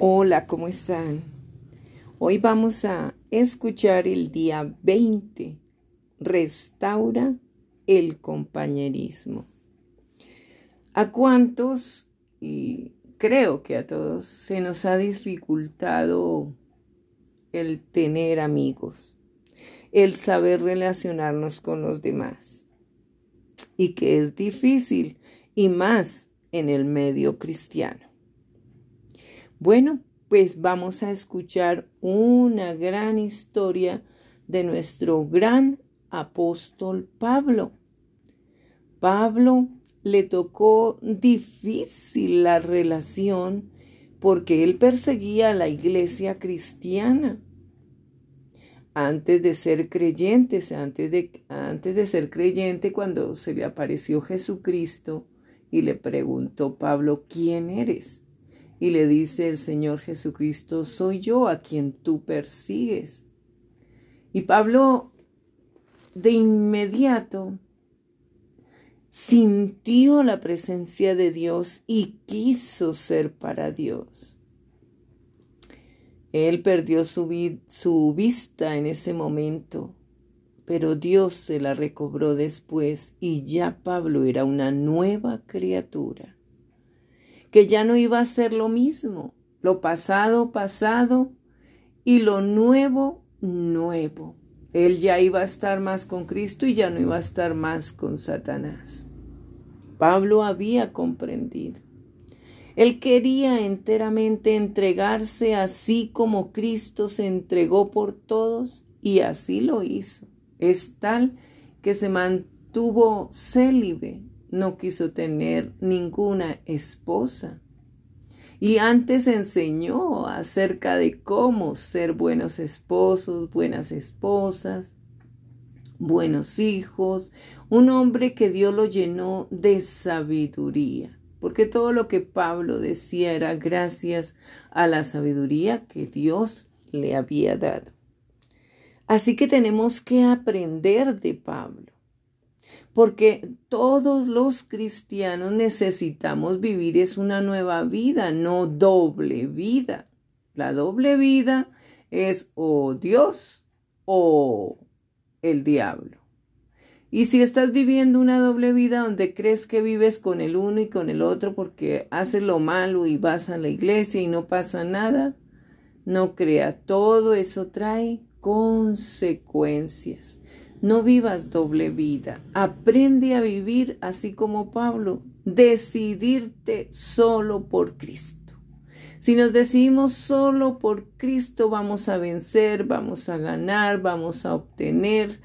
Hola, ¿cómo están? Hoy vamos a escuchar el día 20. Restaura el compañerismo. ¿A cuántos, y creo que a todos, se nos ha dificultado el tener amigos, el saber relacionarnos con los demás? Y que es difícil, y más en el medio cristiano. Bueno, pues vamos a escuchar una gran historia de nuestro gran apóstol Pablo. Pablo le tocó difícil la relación porque él perseguía a la iglesia cristiana. Antes de ser creyentes, antes de, antes de ser creyente, cuando se le apareció Jesucristo y le preguntó Pablo, ¿quién eres? Y le dice el Señor Jesucristo, soy yo a quien tú persigues. Y Pablo de inmediato sintió la presencia de Dios y quiso ser para Dios. Él perdió su, su, vista en ese momento, pero Dios se la recobró después y ya Pablo era una nueva criatura que ya no iba a ser lo mismo, lo pasado, pasado y lo nuevo, nuevo. Él ya iba a estar más con Cristo y ya no iba a estar más con Satanás. Pablo había comprendido. Él quería enteramente entregarse así como Cristo se entregó por todos y así lo hizo. Es tal que se mantuvo célibe no quiso tener ninguna esposa. Y antes enseñó acerca de cómo ser buenos esposos, buenas esposas, buenos hijos, un hombre que Dios lo llenó de sabiduría, porque todo lo que Pablo decía era gracias a la sabiduría que Dios le había dado. Así que tenemos que aprender de Pablo porque todos los cristianos necesitamos vivir es una nueva vida, no doble vida. La doble vida es o Dios o el diablo. Y si estás viviendo una doble vida donde crees que vives con el uno y con el otro porque haces lo malo y vas a la iglesia y no pasa nada, no crea, todo eso trae consecuencias. No vivas doble vida. Aprende a vivir así como Pablo. Decidirte solo por Cristo. Si nos decidimos solo por Cristo, vamos a vencer, vamos a ganar, vamos a obtener.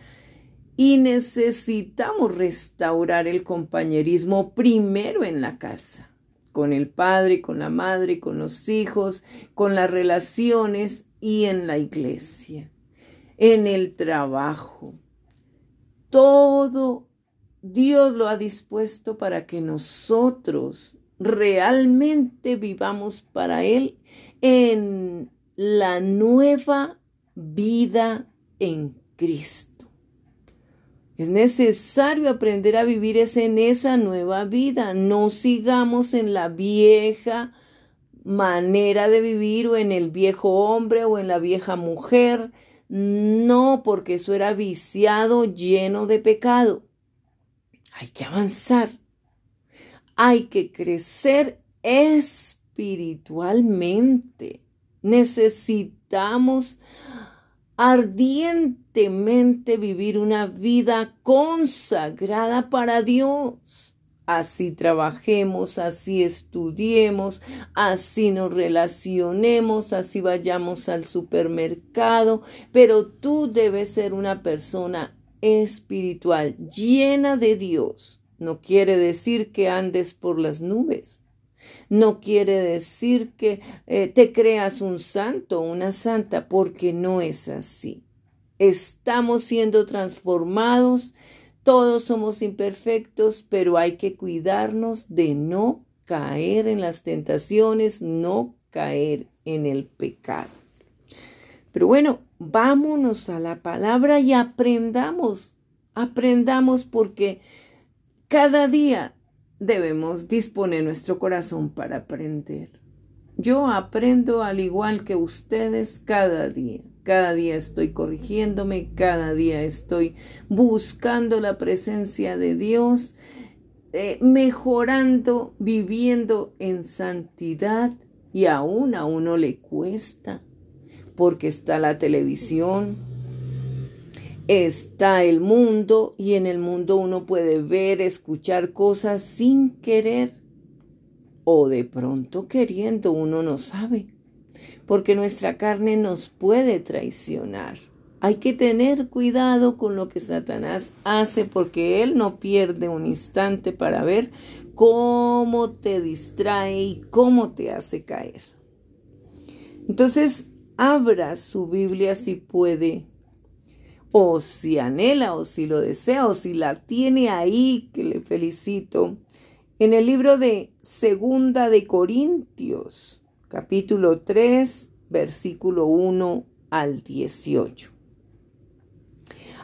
Y necesitamos restaurar el compañerismo primero en la casa, con el padre, con la madre, con los hijos, con las relaciones y en la iglesia, en el trabajo todo Dios lo ha dispuesto para que nosotros realmente vivamos para Él en la nueva vida en Cristo. Es necesario aprender a vivir en esa nueva vida. No sigamos en la vieja manera de vivir o en el viejo hombre o en la vieja mujer no, porque eso era viciado, lleno de pecado. Hay que avanzar. Hay que crecer espiritualmente. Necesitamos ardientemente vivir una vida consagrada para Dios así trabajemos, así estudiemos, así nos relacionemos, así vayamos al supermercado, pero tú debes ser una persona espiritual, llena de Dios. No quiere decir que andes por las nubes. No quiere decir que eh, te creas un santo una santa, porque no es así. Estamos siendo transformados todos somos imperfectos, pero hay que cuidarnos de no caer en las tentaciones, no caer en el pecado. Pero bueno, vámonos a la palabra y aprendamos, aprendamos porque cada día debemos disponer nuestro corazón para aprender. Yo aprendo al igual que ustedes cada día. Cada día estoy corrigiéndome, cada día estoy buscando la presencia de Dios, eh, mejorando, viviendo en santidad y aún a uno le cuesta porque está la televisión, está el mundo y en el mundo uno puede ver, escuchar cosas sin querer o de pronto queriendo, uno no sabe porque nuestra carne nos puede traicionar. Hay que tener cuidado con lo que Satanás hace porque él no pierde un instante para ver cómo te distrae y cómo te hace caer. Entonces, abra su Biblia si puede, o si anhela, o si lo desea, o si la tiene ahí, que le felicito, en el libro de Segunda de Corintios capítulo 3, versículo 1 al 18.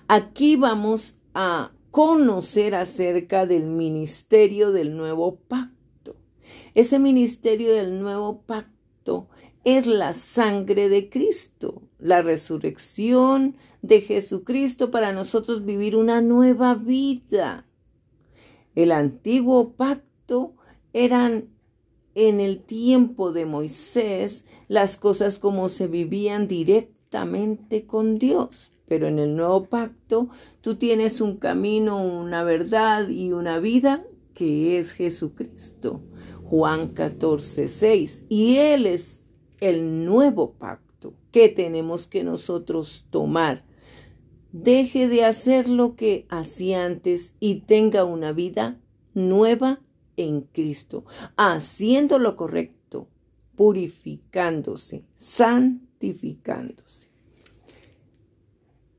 Aquí vamos a conocer acerca del ministerio del nuevo pacto. Ese ministerio del nuevo pacto es la sangre de Cristo, la resurrección de Jesucristo para nosotros vivir una nueva vida. El antiguo pacto eran en el tiempo de Moisés las cosas como se vivían directamente con Dios. Pero en el nuevo pacto tú tienes un camino, una verdad y una vida que es Jesucristo. Juan 14, 6. Y Él es el nuevo pacto que tenemos que nosotros tomar. Deje de hacer lo que hacía antes y tenga una vida nueva en Cristo, haciendo lo correcto, purificándose, santificándose.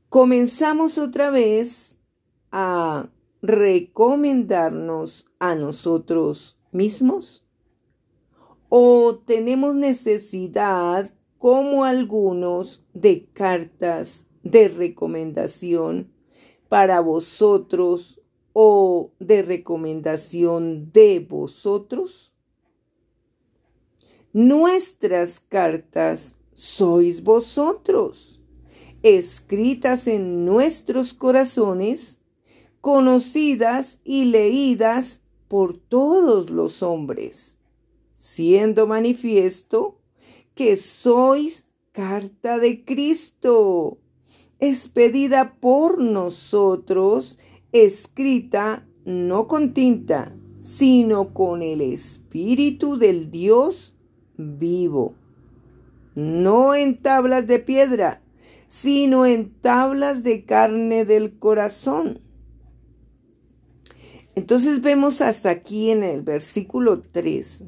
Comenzamos otra vez a recomendarnos a nosotros mismos o tenemos necesidad, como algunos, de cartas de recomendación para vosotros o de recomendación de vosotros? Nuestras cartas sois vosotros, escritas en nuestros corazones, conocidas y leídas por todos los hombres, siendo manifiesto que sois carta de Cristo, expedida por nosotros escrita no con tinta, sino con el Espíritu del Dios vivo, no en tablas de piedra, sino en tablas de carne del corazón. Entonces vemos hasta aquí en el versículo 3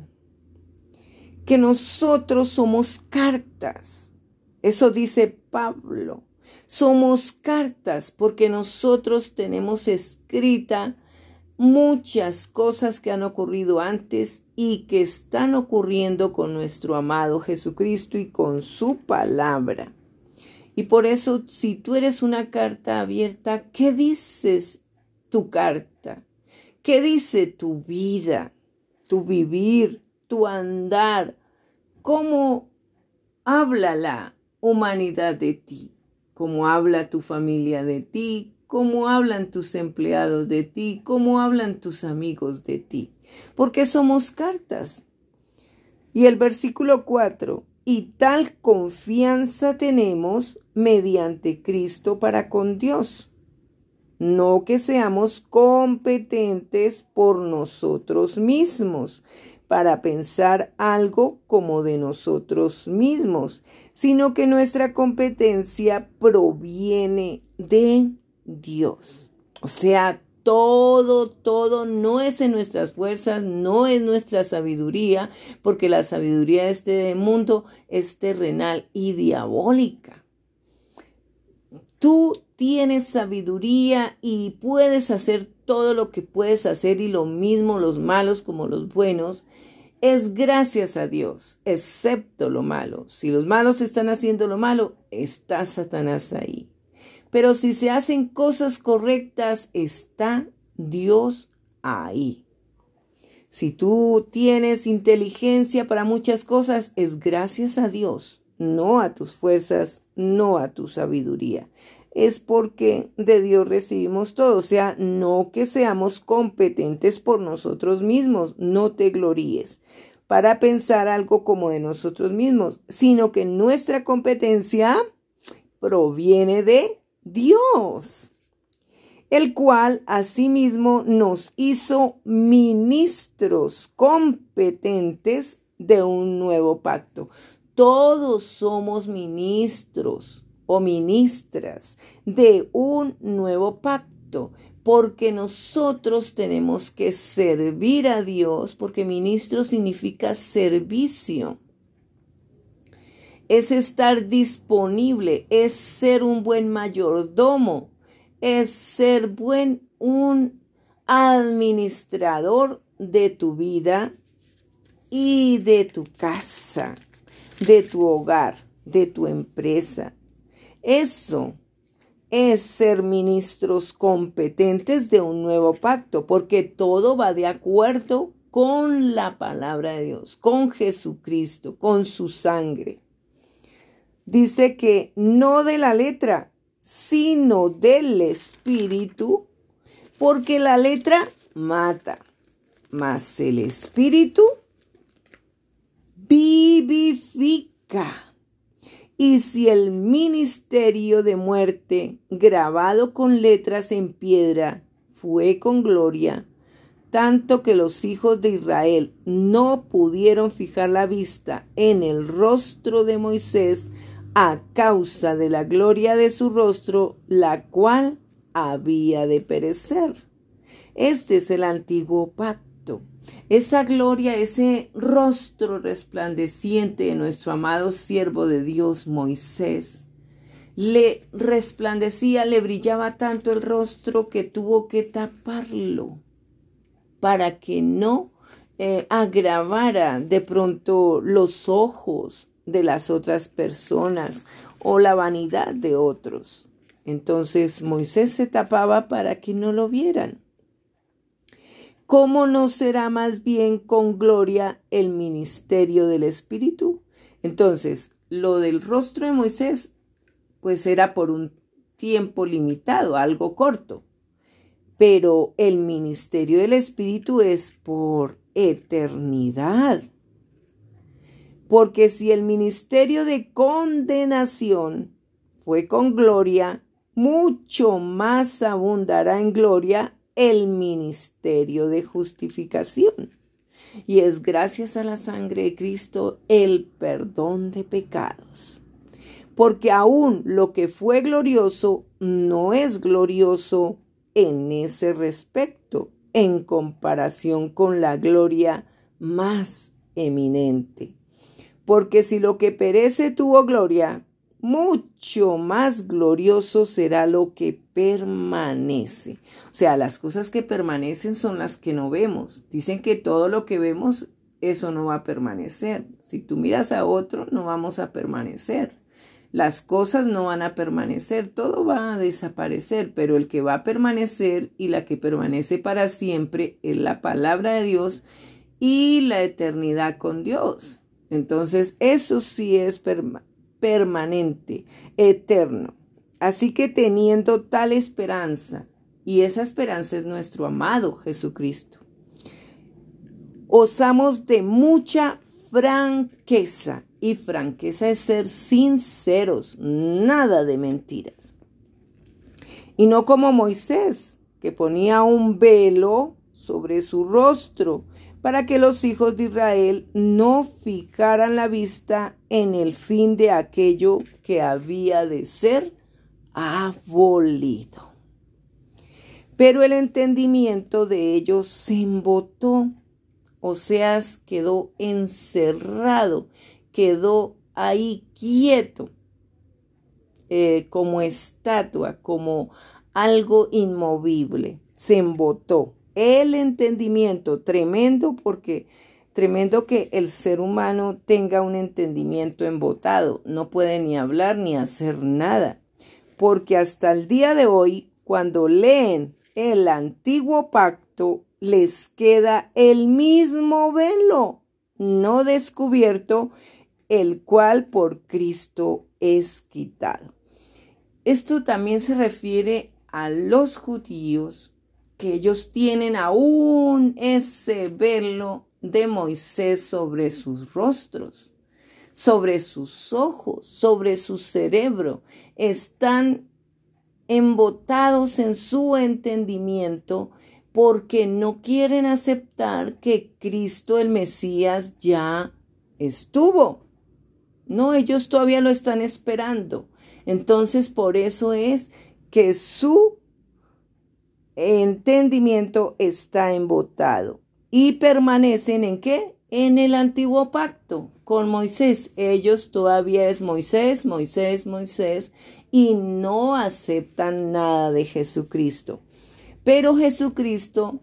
que nosotros somos cartas. Eso dice Pablo. Somos cartas porque nosotros tenemos escrita muchas cosas que han ocurrido antes y que están ocurriendo con nuestro amado Jesucristo y con su palabra. Y por eso, si tú eres una carta abierta, ¿qué dices tu carta? ¿Qué dice tu vida, tu vivir, tu andar? ¿Cómo habla la humanidad de ti? Cómo habla tu familia de ti, cómo hablan tus empleados de ti, cómo hablan tus amigos de ti, porque somos cartas. Y el versículo 4, y tal confianza tenemos mediante Cristo para con Dios. No que seamos competentes por nosotros mismos, para pensar algo como de nosotros mismos, sino que nuestra competencia proviene de Dios. O sea, todo, todo no es en nuestras fuerzas, no es nuestra sabiduría, porque la sabiduría de este mundo es terrenal y diabólica. Tú tienes sabiduría y puedes hacer todo lo que puedes hacer y lo mismo los malos como los buenos, es gracias a Dios, excepto lo malo. Si los malos están haciendo lo malo, está Satanás ahí. Pero si se hacen cosas correctas, está Dios ahí. Si tú tienes inteligencia para muchas cosas, es gracias a Dios, no a tus fuerzas, no a tu sabiduría. Es porque de Dios recibimos todo, o sea, no que seamos competentes por nosotros mismos, no te gloríes para pensar algo como de nosotros mismos, sino que nuestra competencia proviene de Dios el cual asimismo nos hizo ministros competentes de un nuevo pacto. Todos somos ministros o ministras de un nuevo pacto, porque nosotros tenemos que servir a Dios, porque ministro significa servicio. Es estar disponible, es ser un buen mayordomo, es ser buen un administrador de tu vida y de tu casa, de tu hogar, de tu empresa. Eso es ser ministros competentes de un nuevo pacto, porque todo va de acuerdo con la palabra de Dios, con Jesucristo, con su sangre. Dice que no de la letra, sino del Espíritu, porque la letra mata, mas el Espíritu vivifica. Y si el ministerio de muerte grabado con letras en piedra fue con gloria, tanto que los hijos de Israel no pudieron fijar la vista en el rostro de Moisés a causa de la gloria de su rostro, la cual había de perecer. Este es el antiguo pacto. Esa gloria, ese rostro resplandeciente de nuestro amado siervo de Dios, Moisés, le resplandecía, le brillaba tanto el rostro que tuvo que taparlo para que no eh, agravara de pronto los ojos de las otras personas o la vanidad de otros. Entonces Moisés se tapaba para que no lo vieran. ¿Cómo no será más bien con gloria el ministerio del Espíritu? Entonces, lo del rostro de Moisés, pues era por un tiempo limitado, algo corto. Pero el ministerio del Espíritu es por eternidad. Porque si el ministerio de condenación fue con gloria, mucho más abundará en gloria el ministerio de justificación. Y es gracias a la sangre de Cristo el perdón de pecados. Porque aún lo que fue glorioso no es glorioso en ese respecto, en comparación con la gloria más eminente porque si lo que perece tuvo gloria, mucho más glorioso será lo que permanece. O sea, las cosas que permanecen son las que no vemos. Dicen que todo lo que vemos, eso no va a permanecer. Si tú miras a otro, no vamos a permanecer. Las cosas no van a permanecer, todo va a desaparecer, pero el que va a permanecer y la que permanece para siempre es la palabra de Dios y la eternidad con Dios. Entonces, eso sí es permanente, eterno. Así que teniendo tal esperanza, y esa esperanza es nuestro amado Jesucristo, osamos de mucha franqueza, y franqueza es ser sinceros, nada de mentiras. Y no como Moisés, que ponía un velo sobre su rostro para que los hijos de Israel no fijaran la vista en el fin de aquello que había de ser abolido. Pero el entendimiento de ellos se embotó, o sea, quedó encerrado, quedó ahí quieto, eh, como estatua, como algo inmovible, se embotó el entendimiento, tremendo porque tremendo que el ser humano tenga un entendimiento embotado, no puede ni hablar ni hacer nada, porque hasta el día de hoy, cuando leen el antiguo pacto, les queda el mismo velo, no descubierto, el cual por Cristo es quitado. Esto también se refiere a los judíos, que ellos tienen aún ese velo de Moisés sobre sus rostros, sobre sus ojos, sobre su cerebro. Están embotados en su entendimiento porque no quieren aceptar que Cristo el Mesías ya estuvo. No, ellos todavía lo están esperando. Entonces, por eso es que su entendimiento está embotado y permanecen en qué? En el antiguo pacto con Moisés. Ellos todavía es Moisés, Moisés, Moisés y no aceptan nada de Jesucristo. Pero Jesucristo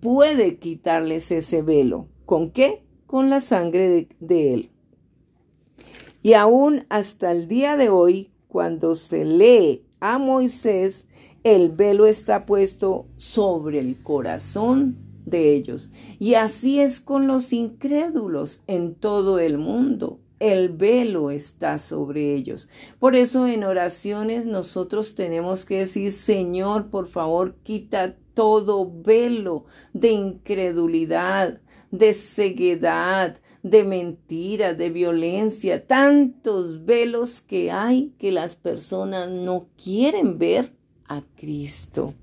puede quitarles ese velo. ¿Con qué? Con la sangre de, de Él. Y aún hasta el día de hoy, cuando se lee a Moisés, el velo está puesto sobre el corazón de ellos. Y así es con los incrédulos en todo el mundo. El velo está sobre ellos. Por eso en oraciones nosotros tenemos que decir, Señor, por favor, quita todo velo de incredulidad, de ceguedad, de mentira, de violencia, tantos velos que hay que las personas no quieren ver a Cristo.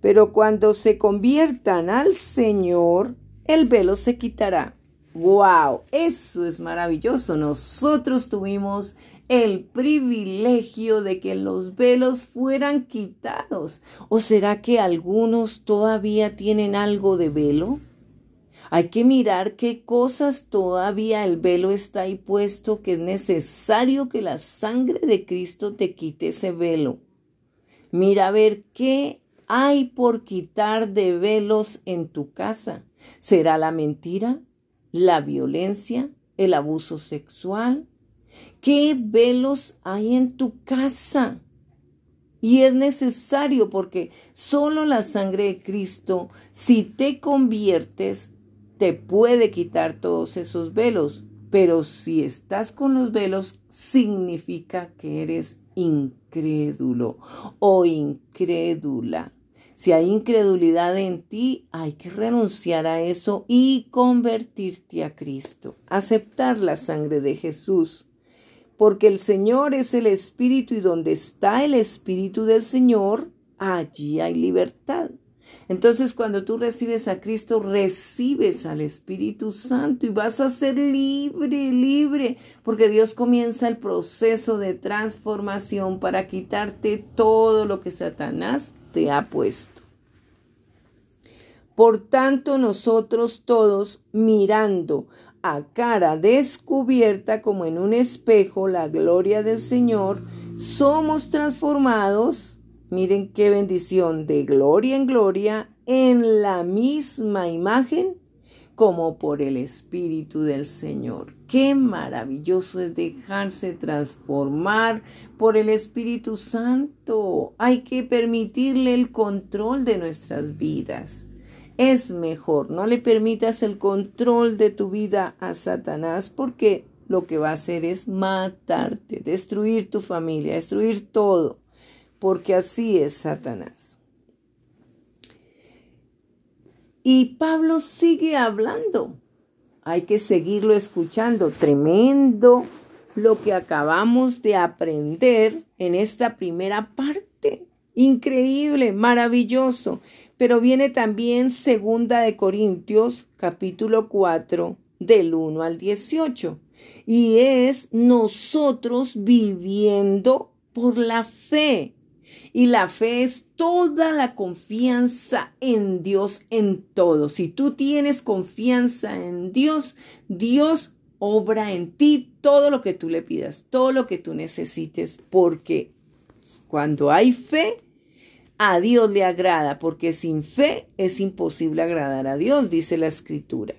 Pero cuando se conviertan al Señor, el velo se quitará. ¡Wow! Eso es maravilloso. Nosotros tuvimos el privilegio de que los velos fueran quitados. ¿O será que algunos todavía tienen algo de velo? Hay que mirar qué cosas todavía el velo está ahí puesto, que es necesario que la sangre de Cristo te quite ese velo. Mira a ver qué hay por quitar de velos en tu casa. ¿Será la mentira, la violencia, el abuso sexual? ¿Qué velos hay en tu casa? Y es necesario porque solo la sangre de Cristo, si te conviertes, te puede quitar todos esos velos. Pero si estás con los velos, significa que eres incrédulo o incrédula. Si hay incredulidad en ti, hay que renunciar a eso y convertirte a Cristo, aceptar la sangre de Jesús, porque el Señor es el Espíritu y donde está el Espíritu del Señor, allí hay libertad. Entonces, cuando tú recibes a Cristo, recibes al Espíritu Santo y vas a ser libre, libre, porque Dios comienza el proceso de transformación para quitarte todo lo que Satanás te ha puesto. Por tanto, nosotros todos mirando a cara descubierta como en un espejo la gloria del Señor, somos transformados Miren qué bendición de gloria en gloria en la misma imagen como por el Espíritu del Señor. Qué maravilloso es dejarse transformar por el Espíritu Santo. Hay que permitirle el control de nuestras vidas. Es mejor, no le permitas el control de tu vida a Satanás porque lo que va a hacer es matarte, destruir tu familia, destruir todo porque así es Satanás. Y Pablo sigue hablando. Hay que seguirlo escuchando. Tremendo lo que acabamos de aprender en esta primera parte. Increíble, maravilloso. Pero viene también segunda de Corintios capítulo 4 del 1 al 18. Y es nosotros viviendo por la fe y la fe es toda la confianza en Dios en todo. Si tú tienes confianza en Dios, Dios obra en ti todo lo que tú le pidas, todo lo que tú necesites, porque cuando hay fe, a Dios le agrada, porque sin fe es imposible agradar a Dios, dice la escritura.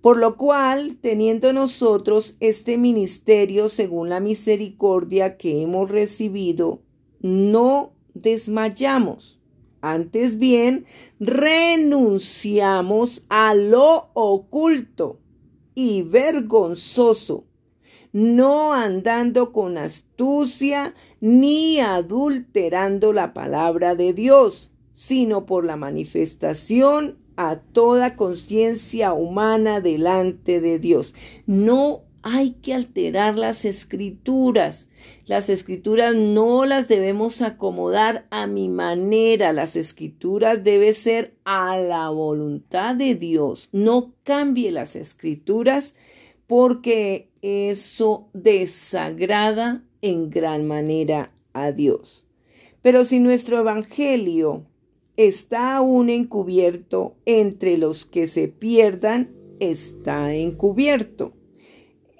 Por lo cual, teniendo nosotros este ministerio según la misericordia que hemos recibido, no desmayamos. Antes bien, renunciamos a lo oculto y vergonzoso, no andando con astucia ni adulterando la palabra de Dios, sino por la manifestación a toda conciencia humana delante de Dios. No hay que alterar las escrituras. Las escrituras no las debemos acomodar a mi manera. Las escrituras deben ser a la voluntad de Dios. No cambie las escrituras porque eso desagrada en gran manera a Dios. Pero si nuestro evangelio está aún encubierto entre los que se pierdan, está encubierto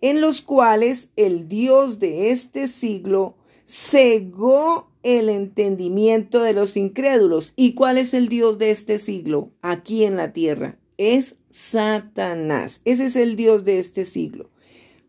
en los cuales el Dios de este siglo cegó el entendimiento de los incrédulos. ¿Y cuál es el Dios de este siglo aquí en la tierra? Es Satanás. Ese es el Dios de este siglo.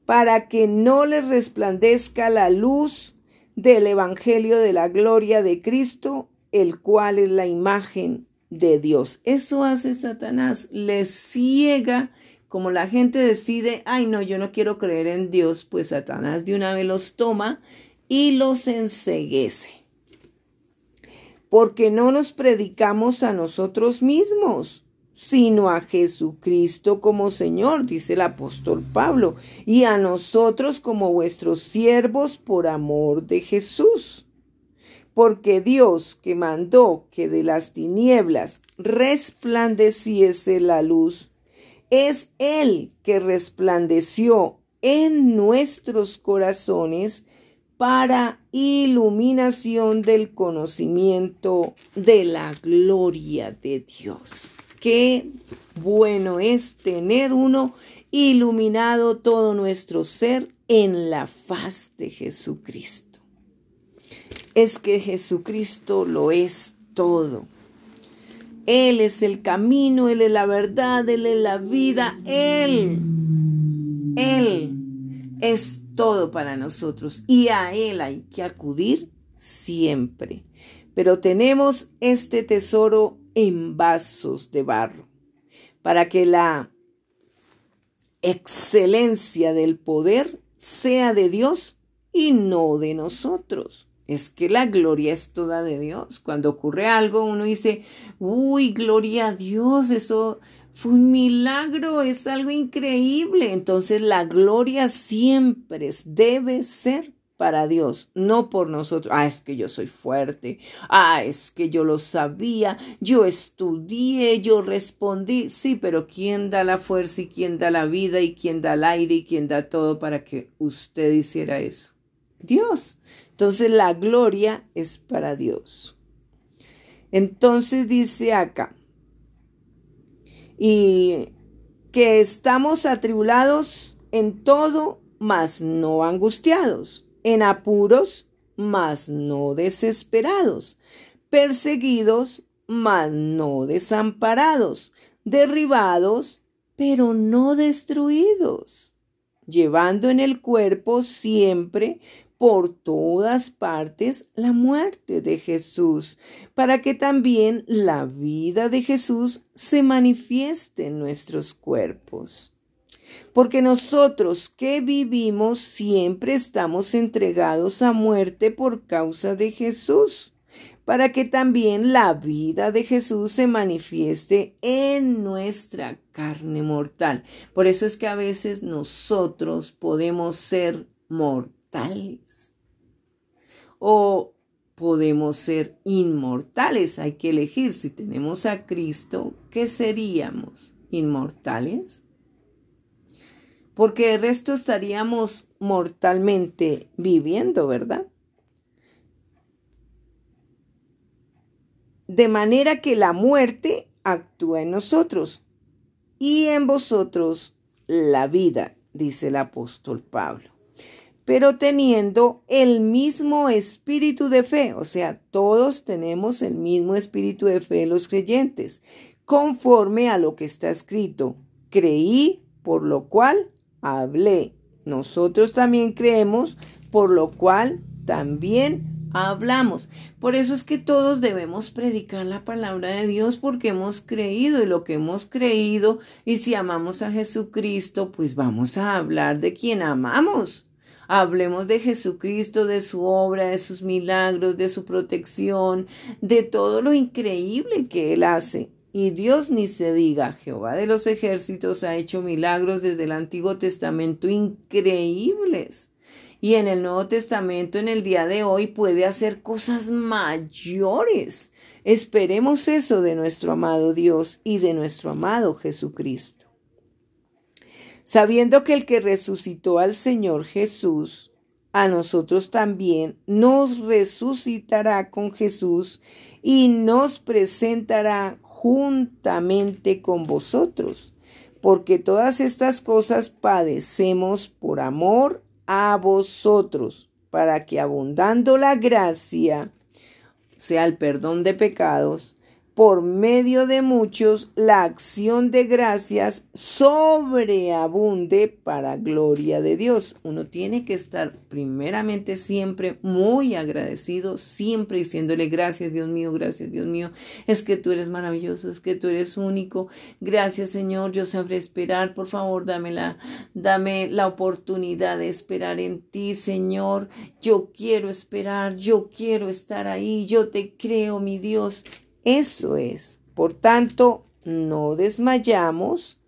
Para que no les resplandezca la luz del Evangelio de la gloria de Cristo, el cual es la imagen de Dios. Eso hace Satanás, le ciega como la gente decide, ay no, yo no quiero creer en Dios, pues Satanás de una vez los toma y los enseguece. Porque no nos predicamos a nosotros mismos, sino a Jesucristo como Señor, dice el apóstol Pablo, y a nosotros como vuestros siervos por amor de Jesús. Porque Dios que mandó que de las tinieblas resplandeciese la luz, es Él que resplandeció en nuestros corazones para iluminación del conocimiento de la gloria de Dios. Qué bueno es tener uno iluminado todo nuestro ser en la faz de Jesucristo. Es que Jesucristo lo es todo. Él es el camino, Él es la verdad, Él es la vida, Él, Él es todo para nosotros y a Él hay que acudir siempre. Pero tenemos este tesoro en vasos de barro para que la excelencia del poder sea de Dios y no de nosotros. Es que la gloria es toda de Dios. Cuando ocurre algo, uno dice, uy, gloria a Dios, eso fue un milagro, es algo increíble. Entonces la gloria siempre debe ser para Dios, no por nosotros. Ah, es que yo soy fuerte. Ah, es que yo lo sabía. Yo estudié, yo respondí. Sí, pero ¿quién da la fuerza y quién da la vida y quién da el aire y quién da todo para que usted hiciera eso? Dios. Entonces la gloria es para Dios. Entonces dice acá, y que estamos atribulados en todo, mas no angustiados, en apuros, mas no desesperados, perseguidos, mas no desamparados, derribados, pero no destruidos, llevando en el cuerpo siempre por todas partes la muerte de Jesús, para que también la vida de Jesús se manifieste en nuestros cuerpos. Porque nosotros que vivimos siempre estamos entregados a muerte por causa de Jesús, para que también la vida de Jesús se manifieste en nuestra carne mortal. Por eso es que a veces nosotros podemos ser mortales o podemos ser inmortales. Hay que elegir si tenemos a Cristo, ¿qué seríamos? ¿Inmortales? Porque el resto estaríamos mortalmente viviendo, ¿verdad? De manera que la muerte actúa en nosotros y en vosotros la vida, dice el apóstol Pablo pero teniendo el mismo espíritu de fe, o sea, todos tenemos el mismo espíritu de fe los creyentes, conforme a lo que está escrito. Creí, por lo cual hablé. Nosotros también creemos, por lo cual también hablamos. Por eso es que todos debemos predicar la palabra de Dios porque hemos creído y lo que hemos creído y si amamos a Jesucristo, pues vamos a hablar de quien amamos. Hablemos de Jesucristo, de su obra, de sus milagros, de su protección, de todo lo increíble que Él hace. Y Dios ni se diga, Jehová de los ejércitos ha hecho milagros desde el Antiguo Testamento increíbles. Y en el Nuevo Testamento, en el día de hoy, puede hacer cosas mayores. Esperemos eso de nuestro amado Dios y de nuestro amado Jesucristo sabiendo que el que resucitó al Señor Jesús, a nosotros también nos resucitará con Jesús y nos presentará juntamente con vosotros, porque todas estas cosas padecemos por amor a vosotros, para que abundando la gracia, sea el perdón de pecados, por medio de muchos la acción de gracias sobreabunde para gloria de Dios. Uno tiene que estar primeramente siempre muy agradecido, siempre diciéndole gracias Dios mío, gracias Dios mío, es que tú eres maravilloso, es que tú eres único. Gracias Señor, yo sabré esperar, por favor, dame la, dame la oportunidad de esperar en ti, Señor. Yo quiero esperar, yo quiero estar ahí, yo te creo, mi Dios. Eso es. Por tanto, no desmayamos.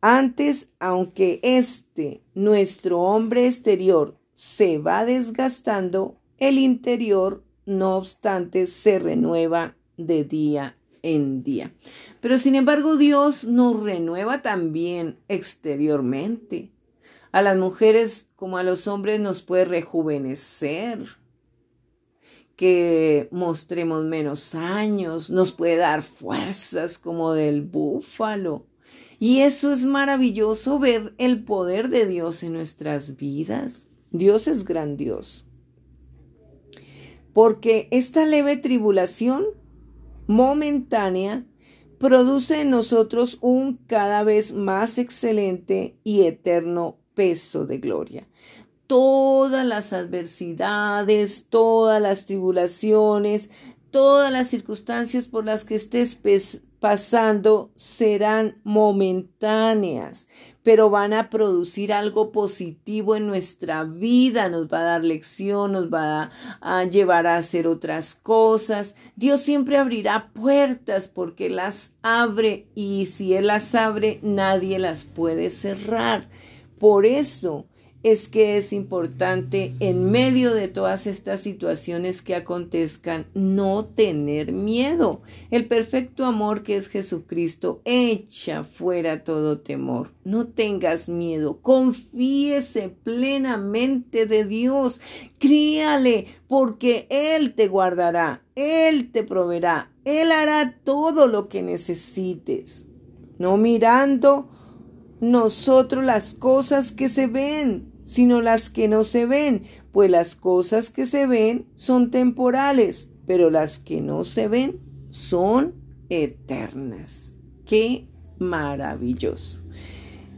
Antes, aunque este, nuestro hombre exterior, se va desgastando, el interior, no obstante, se renueva de día en día. Pero sin embargo, Dios nos renueva también exteriormente. A las mujeres como a los hombres nos puede rejuvenecer que mostremos menos años, nos puede dar fuerzas como del búfalo. Y eso es maravilloso ver el poder de Dios en nuestras vidas. Dios es grandioso. Porque esta leve tribulación momentánea produce en nosotros un cada vez más excelente y eterno peso de gloria todas las adversidades, todas las tribulaciones, todas las circunstancias por las que estés pasando serán momentáneas, pero van a producir algo positivo en nuestra vida, nos va a dar lección, nos va a, a, llevar a hacer otras cosas. Dios siempre abrirá puertas porque las abre y si Él las abre, nadie las puede cerrar. Por eso, es que es importante en medio de todas estas situaciones que acontezcan no tener miedo. El perfecto amor que es Jesucristo echa fuera todo temor. No tengas miedo, confíese plenamente de Dios, críale porque Él te guardará, Él te proveerá, Él hará todo lo que necesites. No mirando nosotros las cosas que se ven, sino las que no se ven, pues las cosas que se ven son temporales, pero las que no se ven son eternas. Qué maravilloso.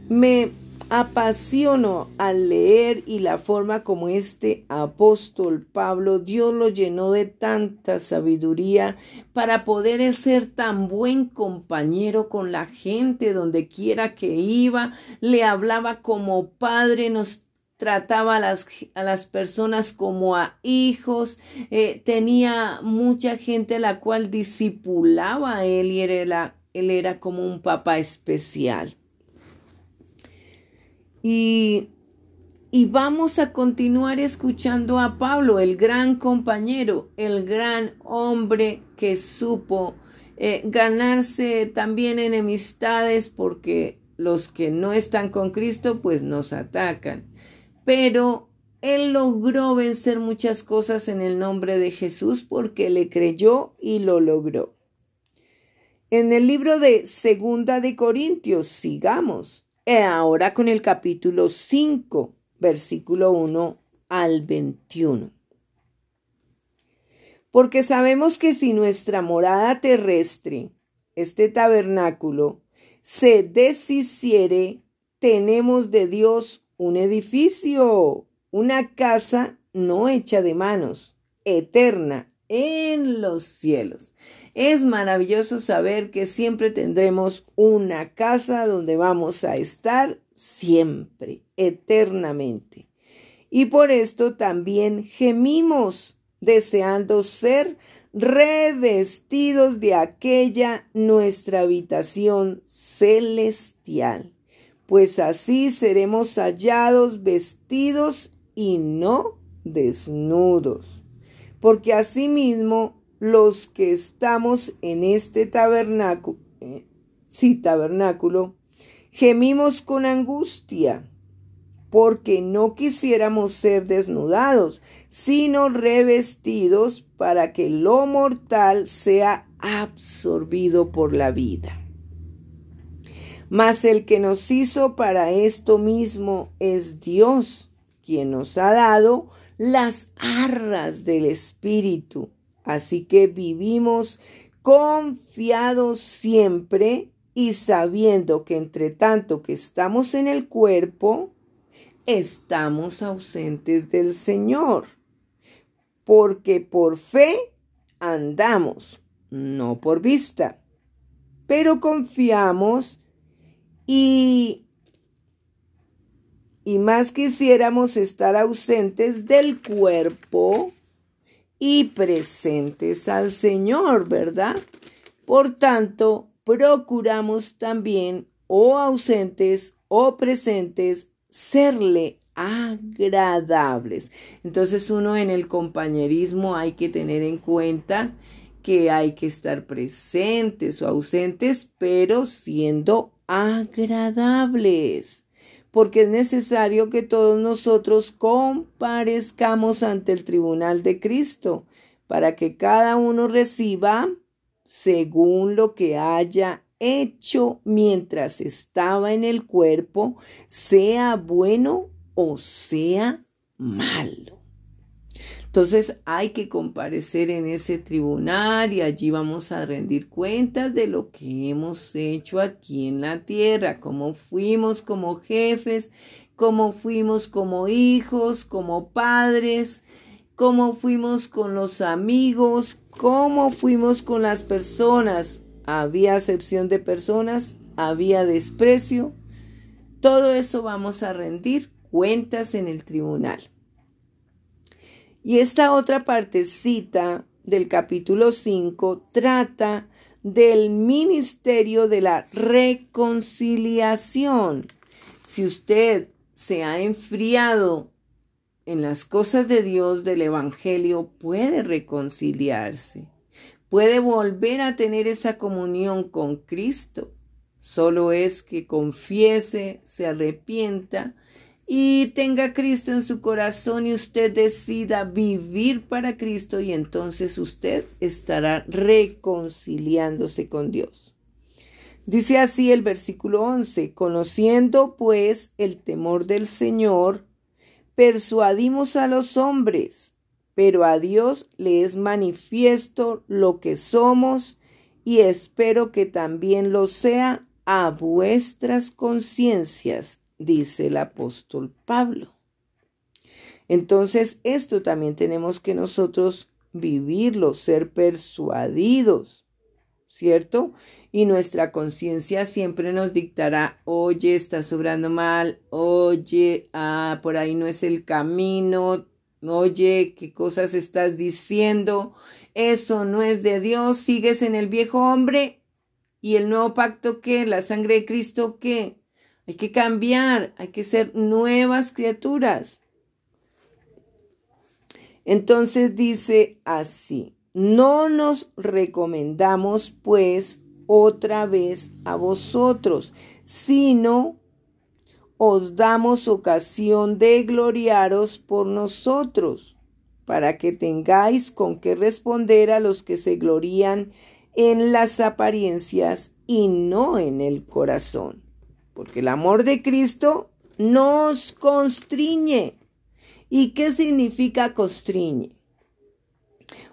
Me apasiono al leer y la forma como este apóstol Pablo Dios lo llenó de tanta sabiduría para poder ser tan buen compañero con la gente donde quiera que iba, le hablaba como padre, nos trataba a las, a las personas como a hijos, eh, tenía mucha gente la cual discipulaba a él y era, él era como un papá especial. Y, y vamos a continuar escuchando a Pablo, el gran compañero, el gran hombre que supo eh, ganarse también enemistades porque los que no están con Cristo pues nos atacan pero él logró vencer muchas cosas en el nombre de Jesús porque le creyó y lo logró. En el libro de Segunda de Corintios, sigamos, ahora con el capítulo 5, versículo 1 al 21. Porque sabemos que si nuestra morada terrestre, este tabernáculo, se deshiciere, tenemos de Dios un edificio, una casa no hecha de manos, eterna en los cielos. Es maravilloso saber que siempre tendremos una casa donde vamos a estar siempre, eternamente. Y por esto también gemimos, deseando ser revestidos de aquella nuestra habitación celestial, pues así seremos hallados vestidos y no desnudos. Porque asimismo los que estamos en este tabernáculo, eh, sí, tabernáculo, gemimos con angustia, porque no quisiéramos ser desnudados, sino revestidos para que lo mortal sea absorbido por la vida. Mas el que nos hizo para esto mismo es Dios, quien nos ha dado las arras del Espíritu. Así que vivimos confiados siempre y sabiendo que entre tanto que estamos en el cuerpo, estamos ausentes del Señor porque por fe andamos, no por vista, pero confiamos y, y más quisiéramos estar ausentes del cuerpo y presentes al Señor, ¿verdad? Por tanto, procuramos también, o ausentes o presentes, serle agradables. Entonces uno en el compañerismo hay que tener en cuenta que hay que estar presentes o ausentes, pero siendo agradables, porque es necesario que todos nosotros comparezcamos ante el tribunal de Cristo, para que cada uno reciba según lo que haya hecho mientras estaba en el cuerpo, sea bueno o sea malo. Entonces hay que comparecer en ese tribunal y allí vamos a rendir cuentas de lo que hemos hecho aquí en la tierra, cómo fuimos como jefes, cómo fuimos como hijos, como padres, cómo fuimos con los amigos, cómo fuimos con las personas. Había acepción de personas, había desprecio. Todo eso vamos a rendir cuentas en el tribunal. Y esta otra partecita del capítulo 5 trata del ministerio de la reconciliación. Si usted se ha enfriado en las cosas de Dios del Evangelio, puede reconciliarse, puede volver a tener esa comunión con Cristo. Solo es que confiese, se arrepienta y tenga Cristo en su corazón y usted decida vivir para Cristo y entonces usted estará reconciliándose con Dios. Dice así el versículo 11, conociendo pues el temor del Señor, persuadimos a los hombres, pero a Dios le es manifiesto lo que somos y espero que también lo sea a vuestras conciencias dice el apóstol Pablo. Entonces, esto también tenemos que nosotros vivirlo, ser persuadidos, ¿cierto? Y nuestra conciencia siempre nos dictará, oye, estás obrando mal, oye, ah, por ahí no es el camino, oye, qué cosas estás diciendo, eso no es de Dios, sigues en el viejo hombre y el nuevo pacto que, la sangre de Cristo que, hay que cambiar, hay que ser nuevas criaturas. Entonces dice así, no nos recomendamos pues otra vez a vosotros, sino os damos ocasión de gloriaros por nosotros, para que tengáis con qué responder a los que se glorían en las apariencias y no en el corazón porque el amor de Cristo nos constriñe. ¿Y qué significa constriñe?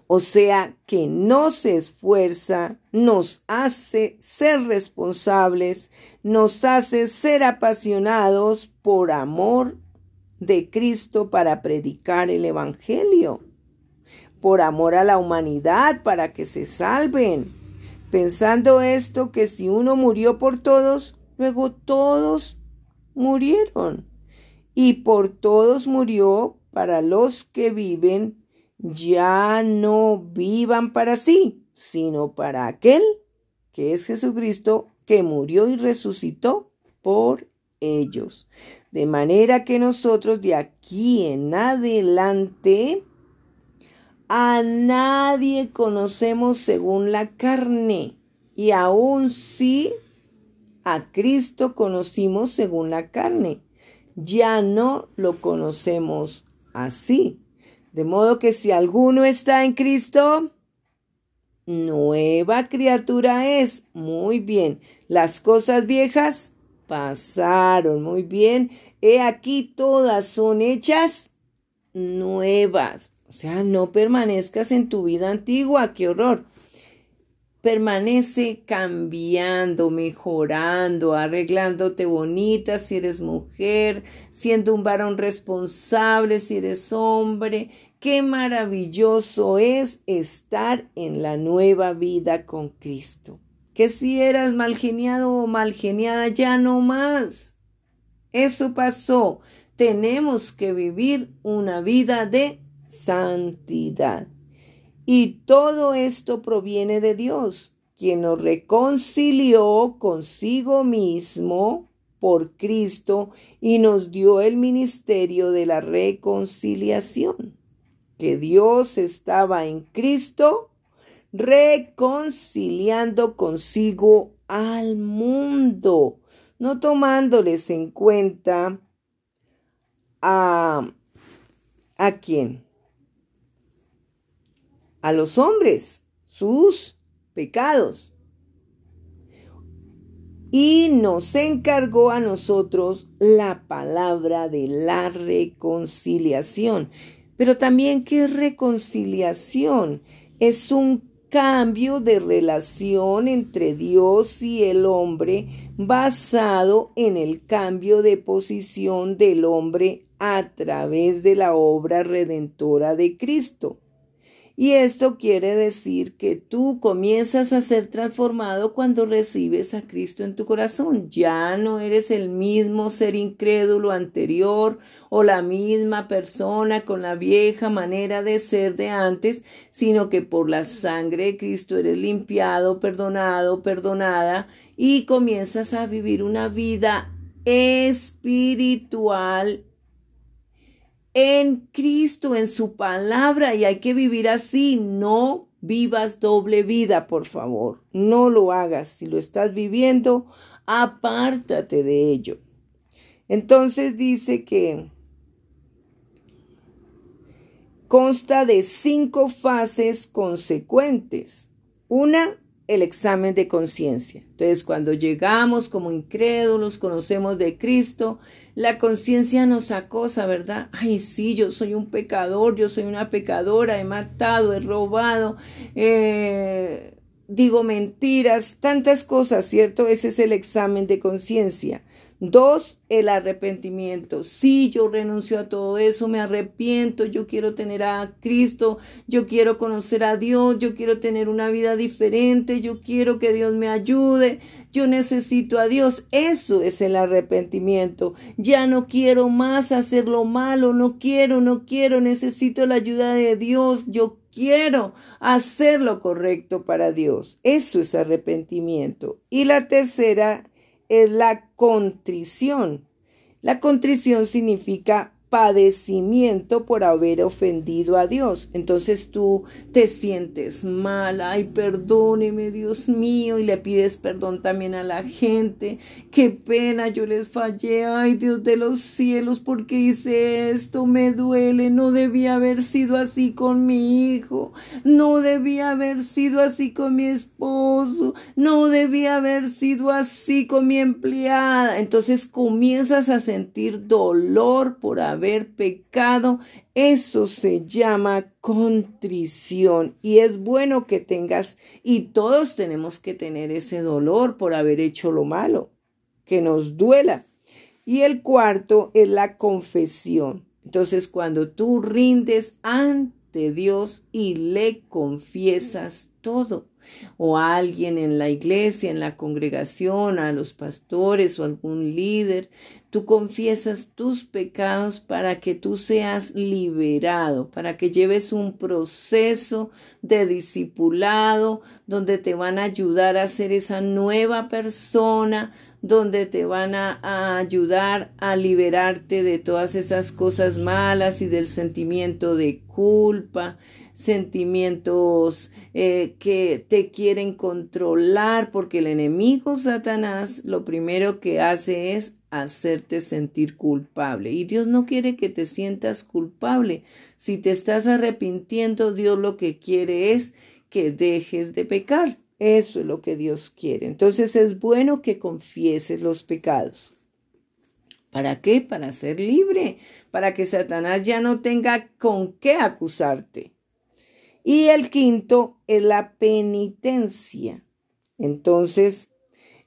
O sea, que nos esfuerza, nos hace ser responsables, nos hace ser apasionados por amor de Cristo para predicar el Evangelio, por amor a la humanidad, para que se salven. Pensando esto, que si uno murió por todos, luego todos murieron. Y por todos murió para los que viven, ya no vivan para sí, sino para aquel que es Jesucristo, que murió y resucitó por ellos. De manera que nosotros de aquí en adelante a nadie conocemos según la carne, y aún si a Cristo conocimos según la carne, ya no lo conocemos así. De modo que si alguno está en Cristo, nueva criatura es. Muy bien. Las cosas viejas pasaron. Muy bien. He aquí todas son hechas nuevas. O sea, no permanezcas en tu vida antigua. Qué horror permanece cambiando, mejorando, arreglándote bonita si eres mujer, siendo un varón responsable si eres hombre. Qué maravilloso es estar en la nueva vida con Cristo. Que si eras mal geniado o mal geniada, ya no más. Eso pasó. Tenemos que vivir una vida de santidad. Y todo esto proviene de Dios, quien nos reconcilió consigo mismo por Cristo y nos dio el ministerio de la reconciliación. Que Dios estaba en Cristo reconciliando consigo al mundo, no tomándoles en cuenta a, a quién, a los hombres sus pecados. Y nos encargó a nosotros la palabra de la reconciliación. Pero también, ¿qué reconciliación? Es un cambio de relación entre Dios y el hombre basado en el cambio de posición del hombre a través de la obra redentora de Cristo. Y esto quiere decir que tú comienzas a ser transformado cuando recibes a Cristo en tu corazón. Ya no eres el mismo ser incrédulo anterior o la misma persona con la vieja manera de ser de antes, sino que por la sangre de Cristo eres limpiado, perdonado, perdonada y comienzas a vivir una vida espiritual en Cristo, en su palabra, y hay que vivir así. No vivas doble vida, por favor. No lo hagas. Si lo estás viviendo, apártate de ello. Entonces dice que consta de cinco fases consecuentes. Una, el examen de conciencia. Entonces, cuando llegamos como incrédulos, conocemos de Cristo, la conciencia nos acosa, ¿verdad? Ay, sí, yo soy un pecador, yo soy una pecadora, he matado, he robado, eh, digo mentiras, tantas cosas, ¿cierto? Ese es el examen de conciencia. Dos, el arrepentimiento. Sí, yo renuncio a todo eso, me arrepiento, yo quiero tener a Cristo, yo quiero conocer a Dios, yo quiero tener una vida diferente, yo quiero que Dios me ayude, yo necesito a Dios. Eso es el arrepentimiento. Ya no quiero más hacer lo malo, no quiero, no quiero, necesito la ayuda de Dios, yo quiero hacer lo correcto para Dios. Eso es arrepentimiento. Y la tercera es la contrición. La contrición significa padecimiento por haber ofendido a Dios. Entonces tú te sientes mal, ay, perdóneme Dios mío, y le pides perdón también a la gente. Qué pena, yo les fallé, ay Dios de los cielos, porque hice esto? Me duele, no debía haber sido así con mi hijo, no debía haber sido así con mi esposo, no debía haber sido así con mi empleada. Entonces comienzas a sentir dolor por haber haber pecado, eso se llama contrición y es bueno que tengas y todos tenemos que tener ese dolor por haber hecho lo malo, que nos duela. Y el cuarto es la confesión. Entonces, cuando tú rindes ante Dios y le confiesas todo o a alguien en la iglesia, en la congregación, a los pastores o algún líder, tú confiesas tus pecados para que tú seas liberado, para que lleves un proceso de discipulado donde te van a ayudar a ser esa nueva persona, donde te van a, ayudar a liberarte de todas esas cosas malas y del sentimiento de culpa, sentimientos eh, que te quieren controlar, porque el enemigo Satanás lo primero que hace es hacerte sentir culpable. Y Dios no quiere que te sientas culpable. Si te estás arrepintiendo, Dios lo que quiere es que dejes de pecar. Eso es lo que Dios quiere. Entonces es bueno que confieses los pecados. ¿Para qué? Para ser libre, para que Satanás ya no tenga con qué acusarte. Y el quinto es la penitencia. Entonces,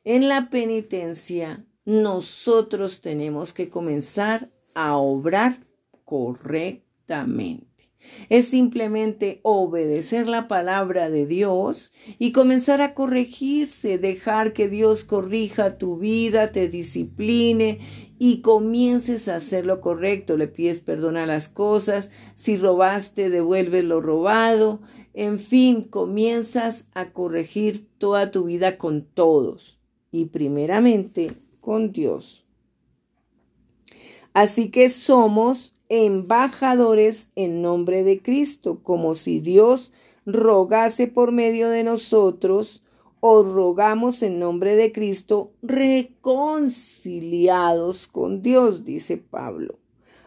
en la penitencia, nosotros tenemos que comenzar a obrar correctamente. Es simplemente obedecer la palabra de Dios y comenzar a corregirse, dejar que Dios corrija tu vida, te discipline y comiences a hacer lo correcto. Le pides perdón a las cosas. Si robaste, devuelves lo robado. En fin, comienzas a corregir toda tu vida con todos y primeramente con Dios. Así que somos embajadores en nombre de Cristo, como si Dios rogase por medio de nosotros, o rogamos en nombre de Cristo, reconciliados con Dios, dice Pablo.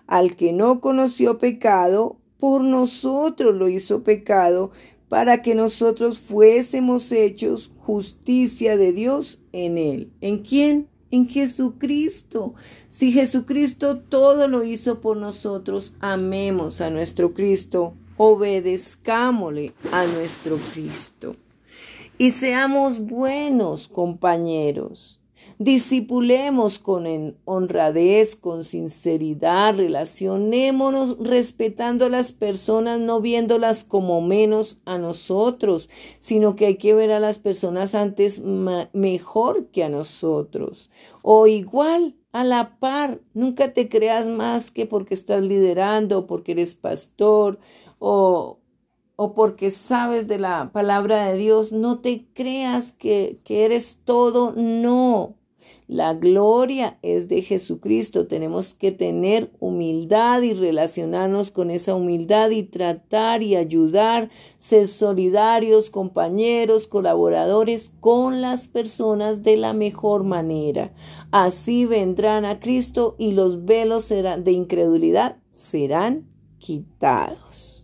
Al que no conoció pecado, por nosotros lo hizo pecado, para que nosotros fuésemos hechos justicia de Dios en él. ¿En quién? En Jesucristo. Si Jesucristo todo lo hizo por nosotros, amemos a nuestro Cristo, obedezcámosle a nuestro Cristo. Y seamos buenos compañeros. Discipulemos con honradez, con sinceridad, relacionémonos respetando a las personas, no viéndolas como menos a nosotros, sino que hay que ver a las personas antes mejor que a nosotros. O igual, a la par, nunca te creas más que porque estás liderando, porque eres pastor o, o porque sabes de la palabra de Dios, no te creas que, que eres todo, no. La gloria es de Jesucristo. Tenemos que tener humildad y relacionarnos con esa humildad y tratar y ayudar, ser solidarios, compañeros, colaboradores con las personas de la mejor manera. Así vendrán a Cristo y los velos de incredulidad serán quitados.